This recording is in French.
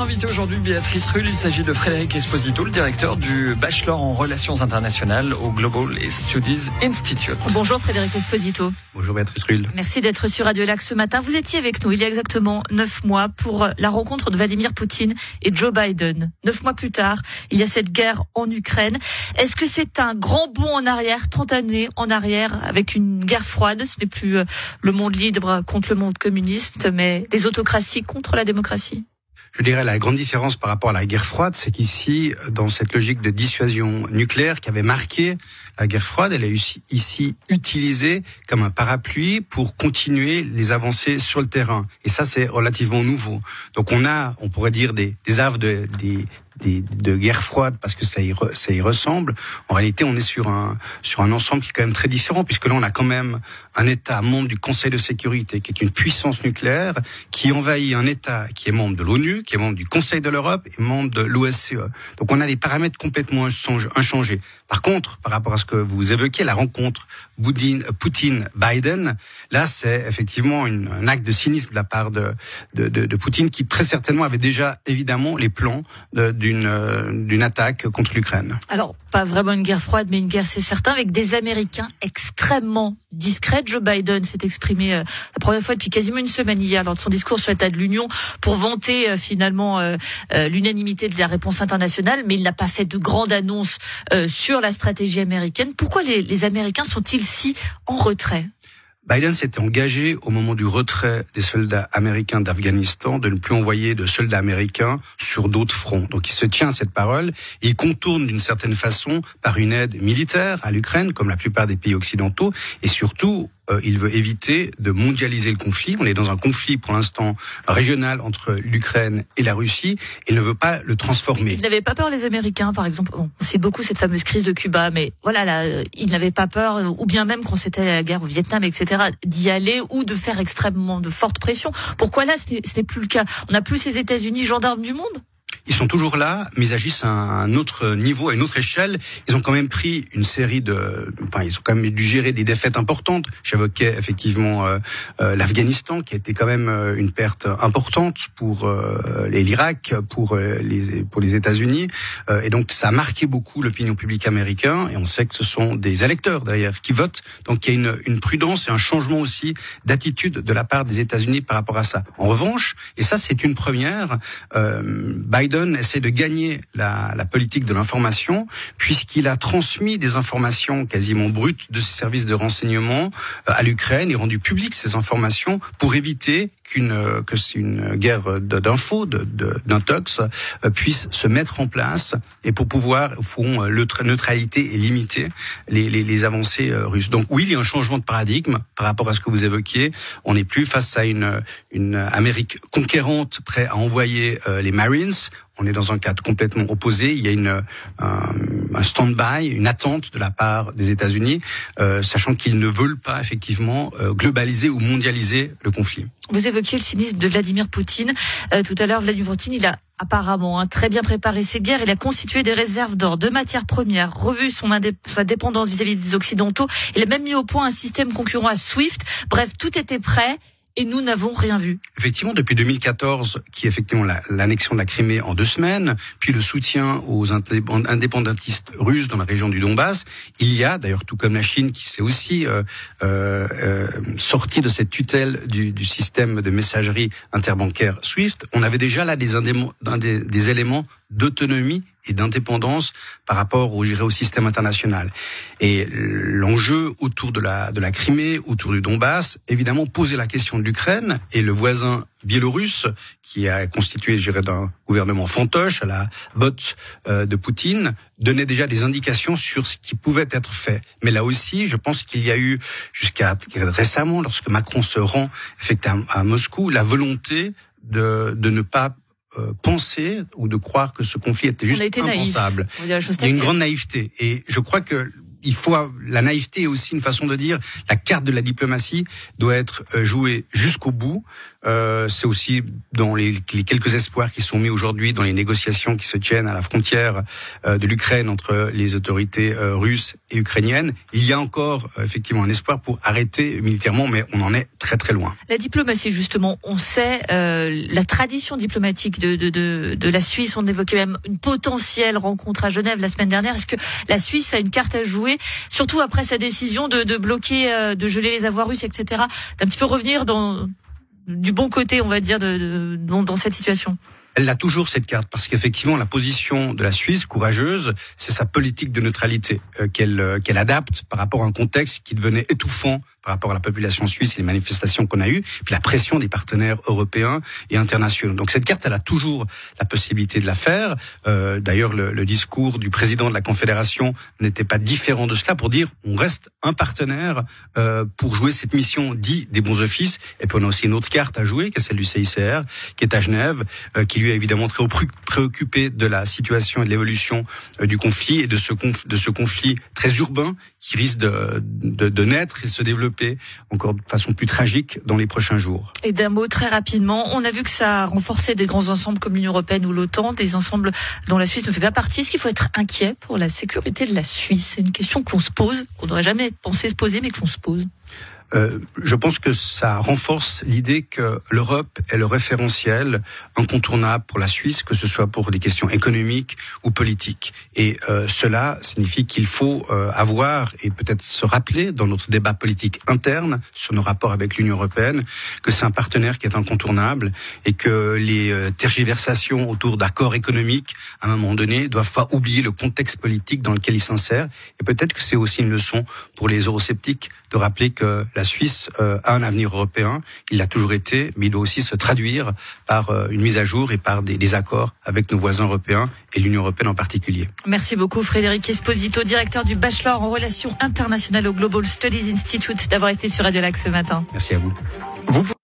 Notre invité aujourd'hui, Béatrice Rull, il s'agit de Frédéric Esposito, le directeur du Bachelor en Relations Internationales au Global Studies Institute. Bonjour Frédéric Esposito. Bonjour Béatrice Rull. Merci d'être sur Radio Lac ce matin. Vous étiez avec nous il y a exactement neuf mois pour la rencontre de Vladimir Poutine et Joe Biden. Neuf mois plus tard, il y a cette guerre en Ukraine. Est-ce que c'est un grand bond en arrière, 30 années en arrière, avec une guerre froide? Ce n'est plus euh, le monde libre contre le monde communiste, mais des autocraties contre la démocratie? Je dirais la grande différence par rapport à la guerre froide, c'est qu'ici, dans cette logique de dissuasion nucléaire qui avait marqué la guerre froide, elle est ici utilisée comme un parapluie pour continuer les avancées sur le terrain. Et ça, c'est relativement nouveau. Donc on a, on pourrait dire, des, des de, des, de guerre froide parce que ça y, ça y ressemble. En réalité, on est sur un sur un ensemble qui est quand même très différent puisque là, on a quand même un État membre du Conseil de sécurité qui est une puissance nucléaire qui envahit un État qui est membre de l'ONU, qui est membre du Conseil de l'Europe et membre de l'OSCE. Donc, on a des paramètres complètement inchangés. Par contre, par rapport à ce que vous évoquez, la rencontre Poutine-Biden, là, c'est effectivement un acte de cynisme de la part de, de, de, de, Poutine qui très certainement avait déjà évidemment les plans d'une d'une attaque contre l'Ukraine. Alors, pas vraiment une guerre froide, mais une guerre, c'est certain, avec des Américains extrêmement discrets. Joe Biden s'est exprimé euh, la première fois depuis quasiment une semaine hier lors de son discours sur l'état de l'Union pour vanter euh, finalement euh, l'unanimité de la réponse internationale, mais il n'a pas fait de grandes annonces sur la stratégie américaine. Pourquoi les, les Américains sont-ils si en retrait? Biden s'était engagé au moment du retrait des soldats américains d'Afghanistan de ne plus envoyer de soldats américains sur d'autres fronts. Donc il se tient à cette parole il contourne d'une certaine façon par une aide militaire à l'Ukraine, comme la plupart des pays occidentaux, et surtout euh, il veut éviter de mondialiser le conflit. On est dans un conflit pour l'instant régional entre l'Ukraine et la Russie. Il ne veut pas le transformer. Il n'avait pas peur les Américains, par exemple. on sait beaucoup cette fameuse crise de Cuba, mais voilà, là, il n'avait pas peur, ou bien même quand c'était la guerre au Vietnam, etc., d'y aller ou de faire extrêmement de fortes pressions. Pourquoi là, ce n'est plus le cas? On n'a plus ces États-Unis gendarmes du monde? Ils sont toujours là, mais ils agissent à un autre niveau, à une autre échelle. Ils ont quand même pris une série de, enfin, ils ont quand même dû gérer des défaites importantes. J'évoquais effectivement euh, euh, l'Afghanistan, qui a été quand même euh, une perte importante pour l'Irak, pour les pour les États-Unis, et donc ça a marqué beaucoup l'opinion publique américaine. Et on sait que ce sont des électeurs d'ailleurs qui votent, donc il y a une, une prudence et un changement aussi d'attitude de la part des États-Unis par rapport à ça. En revanche, et ça c'est une première, Biden essaie de gagner la, la politique de l'information puisqu'il a transmis des informations quasiment brutes de ses services de renseignement euh, à l'Ukraine et rendu public ces informations pour éviter qu'une euh, que une guerre d'infos, d'intox euh, puisse se mettre en place et pour pouvoir, au fond, neutralité et limiter les, les, les avancées russes. Donc oui, il y a un changement de paradigme par rapport à ce que vous évoquiez. On n'est plus face à une, une Amérique conquérante prête à envoyer les Marines on est dans un cadre complètement opposé. Il y a une, un, stand-by, une attente de la part des États-Unis, euh, sachant qu'ils ne veulent pas effectivement euh, globaliser ou mondialiser le conflit. Vous évoquiez le cynisme de Vladimir Poutine. Euh, tout à l'heure, Vladimir Poutine, il a apparemment hein, très bien préparé ses guerres. Il a constitué des réserves d'or, de matières premières, revu son sa dépendance vis-à-vis -vis des Occidentaux. Il a même mis au point un système concurrent à SWIFT. Bref, tout était prêt et nous n'avons rien vu. Effectivement, depuis 2014, qui est effectivement l'annexion de la Crimée en deux semaines, puis le soutien aux indépendantistes russes dans la région du Donbass, il y a, d'ailleurs tout comme la Chine, qui s'est aussi euh, euh, euh sortie de cette tutelle du, système de messagerie interbancaire SWIFT, on avait déjà là des éléments d'autonomie et d'indépendance par rapport au, au système international. Et l'enjeu autour de la, de la Crimée, autour du Donbass, évidemment posait la question de l'Ukraine et le voisin biélorusse, qui a constitué, je dirais, d'un gouvernement fantoche à la botte euh, de Poutine, donnait déjà des indications sur ce qui pouvait être fait. Mais là aussi, je pense qu'il y a eu, jusqu'à récemment, lorsque Macron se rend effectivement à Moscou, la volonté de, de ne pas euh, penser ou de croire que ce conflit était juste impensable. Il y a une grande naïveté. Et je crois que il faut la naïveté est aussi une façon de dire la carte de la diplomatie doit être euh, jouée jusqu'au bout. Euh, c'est aussi dans les, les, quelques espoirs qui sont mis aujourd'hui dans les négociations qui se tiennent à la frontière euh, de l'Ukraine entre les autorités euh, russes et ukrainiennes. Il y a encore effectivement un espoir pour arrêter militairement, mais on en est très très loin. La diplomatie, justement, on sait la tradition diplomatique de, de, de, de la Suisse. On évoquait même une potentielle rencontre à Genève la semaine dernière. Est-ce que la Suisse a une carte à jouer, surtout après sa décision de, bloquer, de geler les avoirs russes, etc., d'un petit peu revenir dans du bon côté, on va dire, de, dans, dans cette situation elle a toujours cette carte parce qu'effectivement la position de la Suisse courageuse, c'est sa politique de neutralité euh, qu'elle euh, qu'elle adapte par rapport à un contexte qui devenait étouffant par rapport à la population suisse et les manifestations qu'on a eues, puis la pression des partenaires européens et internationaux. Donc cette carte, elle a toujours la possibilité de la faire. Euh, D'ailleurs, le, le, discours du président de la Confédération n'était pas différent de cela pour dire on reste un partenaire euh, pour jouer cette mission dit des bons offices. Et puis on a aussi une autre carte à jouer, qui est celle du CICR, qui est à Genève, euh, qui lui est évidemment très préoccupé de la situation et de l'évolution euh, du conflit et de ce, de ce conflit très urbain qui risque de, de, de naître et se développer encore de façon plus tragique dans les prochains jours. Et d'un mot très rapidement, on a vu que ça a renforcé des grands ensembles comme l'Union européenne ou l'OTAN, des ensembles dont la Suisse ne fait pas partie. Est-ce qu'il faut être inquiet pour la sécurité de la Suisse C'est une question qu'on se pose, qu'on n'aurait jamais pensé se poser, mais qu'on se pose. Euh, je pense que ça renforce l'idée que l'Europe est le référentiel incontournable pour la Suisse, que ce soit pour des questions économiques ou politiques. Et euh, cela signifie qu'il faut euh, avoir et peut-être se rappeler dans notre débat politique interne sur nos rapports avec l'Union européenne que c'est un partenaire qui est incontournable et que les euh, tergiversations autour d'accords économiques, à un moment donné, doivent pas oublier le contexte politique dans lequel il s'insèrent. Et peut-être que c'est aussi une leçon pour les eurosceptiques de rappeler que la Suisse euh, a un avenir européen. Il l'a toujours été, mais il doit aussi se traduire par euh, une mise à jour et par des, des accords avec nos voisins européens et l'Union européenne en particulier. Merci beaucoup Frédéric Esposito, directeur du bachelor en relations internationales au Global Studies Institute, d'avoir été sur Radio Lac ce matin. Merci à vous. vous